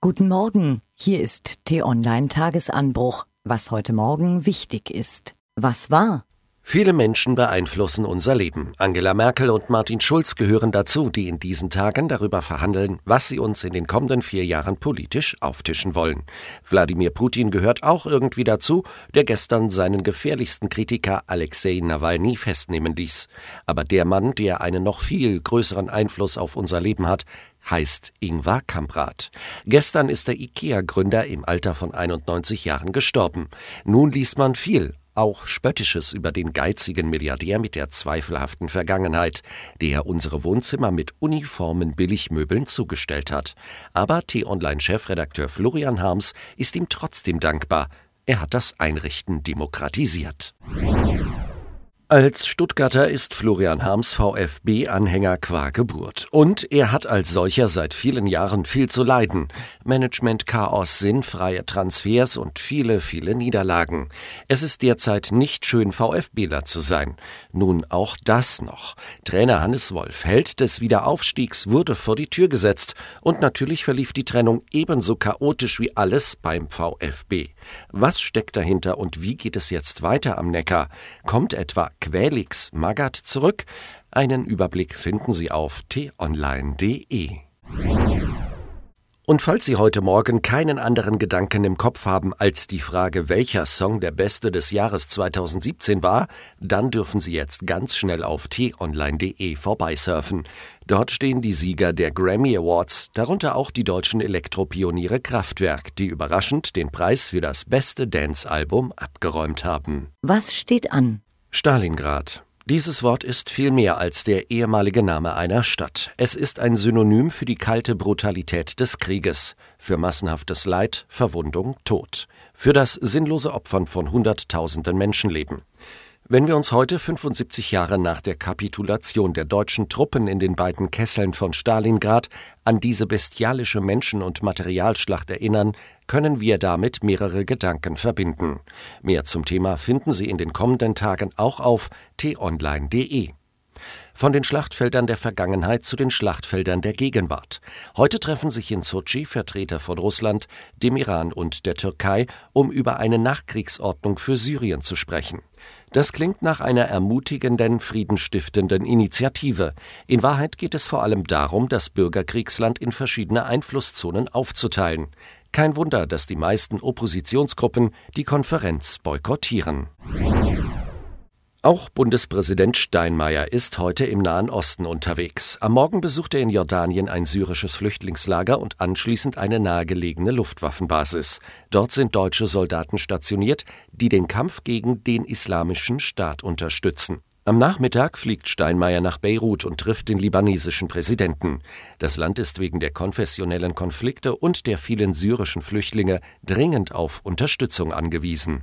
Guten Morgen, hier ist T-Online Tagesanbruch, was heute Morgen wichtig ist. Was war? Viele Menschen beeinflussen unser Leben. Angela Merkel und Martin Schulz gehören dazu, die in diesen Tagen darüber verhandeln, was sie uns in den kommenden vier Jahren politisch auftischen wollen. Wladimir Putin gehört auch irgendwie dazu, der gestern seinen gefährlichsten Kritiker Alexei Nawalny festnehmen ließ. Aber der Mann, der einen noch viel größeren Einfluss auf unser Leben hat, heißt Ingvar Kamprad. Gestern ist der IKEA-Gründer im Alter von 91 Jahren gestorben. Nun liest man viel, auch Spöttisches über den geizigen Milliardär mit der zweifelhaften Vergangenheit, der unsere Wohnzimmer mit uniformen Billigmöbeln zugestellt hat. Aber T-Online-Chefredakteur Florian Harms ist ihm trotzdem dankbar. Er hat das Einrichten demokratisiert. Als Stuttgarter ist Florian Harms VfB-Anhänger qua Geburt. Und er hat als solcher seit vielen Jahren viel zu leiden. Management-Chaos, sinnfreie Transfers und viele, viele Niederlagen. Es ist derzeit nicht schön, VfBler zu sein. Nun auch das noch. Trainer Hannes Wolf, Held des Wiederaufstiegs, wurde vor die Tür gesetzt. Und natürlich verlief die Trennung ebenso chaotisch wie alles beim VfB. Was steckt dahinter und wie geht es jetzt weiter am Neckar? Kommt etwa Quelix Magat zurück? Einen Überblick finden Sie auf t-online.de. Und falls Sie heute Morgen keinen anderen Gedanken im Kopf haben als die Frage, welcher Song der beste des Jahres 2017 war, dann dürfen Sie jetzt ganz schnell auf t-online.de vorbeisurfen. Dort stehen die Sieger der Grammy Awards, darunter auch die deutschen Elektropioniere Kraftwerk, die überraschend den Preis für das beste Dance-Album abgeräumt haben. Was steht an? Stalingrad. Dieses Wort ist viel mehr als der ehemalige Name einer Stadt. Es ist ein Synonym für die kalte Brutalität des Krieges, für massenhaftes Leid, Verwundung, Tod, für das sinnlose Opfern von Hunderttausenden Menschenleben. Wenn wir uns heute 75 Jahre nach der Kapitulation der deutschen Truppen in den beiden Kesseln von Stalingrad an diese bestialische Menschen- und Materialschlacht erinnern, können wir damit mehrere Gedanken verbinden. Mehr zum Thema finden Sie in den kommenden Tagen auch auf t-online.de. Von den Schlachtfeldern der Vergangenheit zu den Schlachtfeldern der Gegenwart. Heute treffen sich in Sochi Vertreter von Russland, dem Iran und der Türkei, um über eine Nachkriegsordnung für Syrien zu sprechen. Das klingt nach einer ermutigenden, friedenstiftenden Initiative. In Wahrheit geht es vor allem darum, das Bürgerkriegsland in verschiedene Einflusszonen aufzuteilen. Kein Wunder, dass die meisten Oppositionsgruppen die Konferenz boykottieren. Auch Bundespräsident Steinmeier ist heute im Nahen Osten unterwegs. Am Morgen besucht er in Jordanien ein syrisches Flüchtlingslager und anschließend eine nahegelegene Luftwaffenbasis. Dort sind deutsche Soldaten stationiert, die den Kampf gegen den Islamischen Staat unterstützen. Am Nachmittag fliegt Steinmeier nach Beirut und trifft den libanesischen Präsidenten. Das Land ist wegen der konfessionellen Konflikte und der vielen syrischen Flüchtlinge dringend auf Unterstützung angewiesen.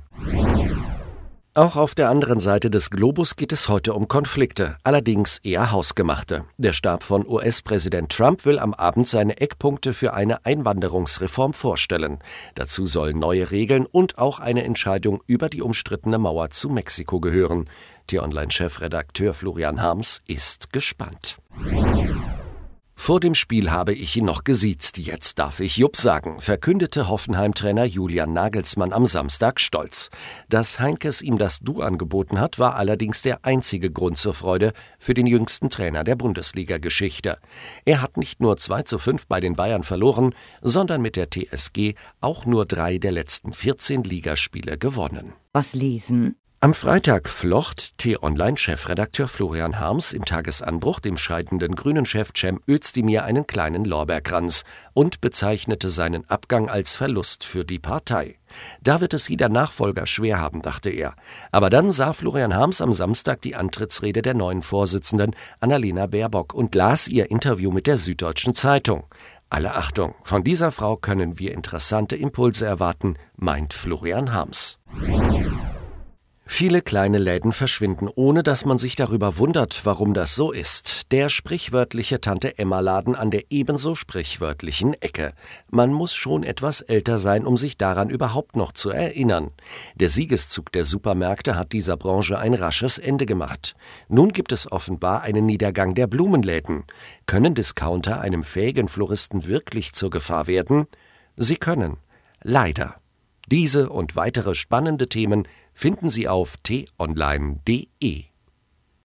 Auch auf der anderen Seite des Globus geht es heute um Konflikte, allerdings eher hausgemachte. Der Stab von US-Präsident Trump will am Abend seine Eckpunkte für eine Einwanderungsreform vorstellen. Dazu sollen neue Regeln und auch eine Entscheidung über die umstrittene Mauer zu Mexiko gehören. T-Online-Chefredakteur Florian Harms ist gespannt. Vor dem Spiel habe ich ihn noch gesiezt, jetzt darf ich Jupp sagen, verkündete Hoffenheim-Trainer Julian Nagelsmann am Samstag stolz. Dass Heinkes ihm das Du angeboten hat, war allerdings der einzige Grund zur Freude für den jüngsten Trainer der Bundesliga-Geschichte. Er hat nicht nur 2 zu 5 bei den Bayern verloren, sondern mit der TSG auch nur drei der letzten 14 Ligaspiele gewonnen. Was lesen? Am Freitag flocht T-Online-Chefredakteur Florian Harms im Tagesanbruch dem scheidenden Grünen-Chef Cem Özdemir einen kleinen Lorbeerkranz und bezeichnete seinen Abgang als Verlust für die Partei. Da wird es jeder Nachfolger schwer haben, dachte er. Aber dann sah Florian Harms am Samstag die Antrittsrede der neuen Vorsitzenden Annalena Baerbock und las ihr Interview mit der Süddeutschen Zeitung. Alle Achtung, von dieser Frau können wir interessante Impulse erwarten, meint Florian Harms. Viele kleine Läden verschwinden, ohne dass man sich darüber wundert, warum das so ist. Der sprichwörtliche Tante-Emma-Laden an der ebenso sprichwörtlichen Ecke. Man muss schon etwas älter sein, um sich daran überhaupt noch zu erinnern. Der Siegeszug der Supermärkte hat dieser Branche ein rasches Ende gemacht. Nun gibt es offenbar einen Niedergang der Blumenläden. Können Discounter einem fähigen Floristen wirklich zur Gefahr werden? Sie können. Leider. Diese und weitere spannende Themen finden Sie auf t-online.de.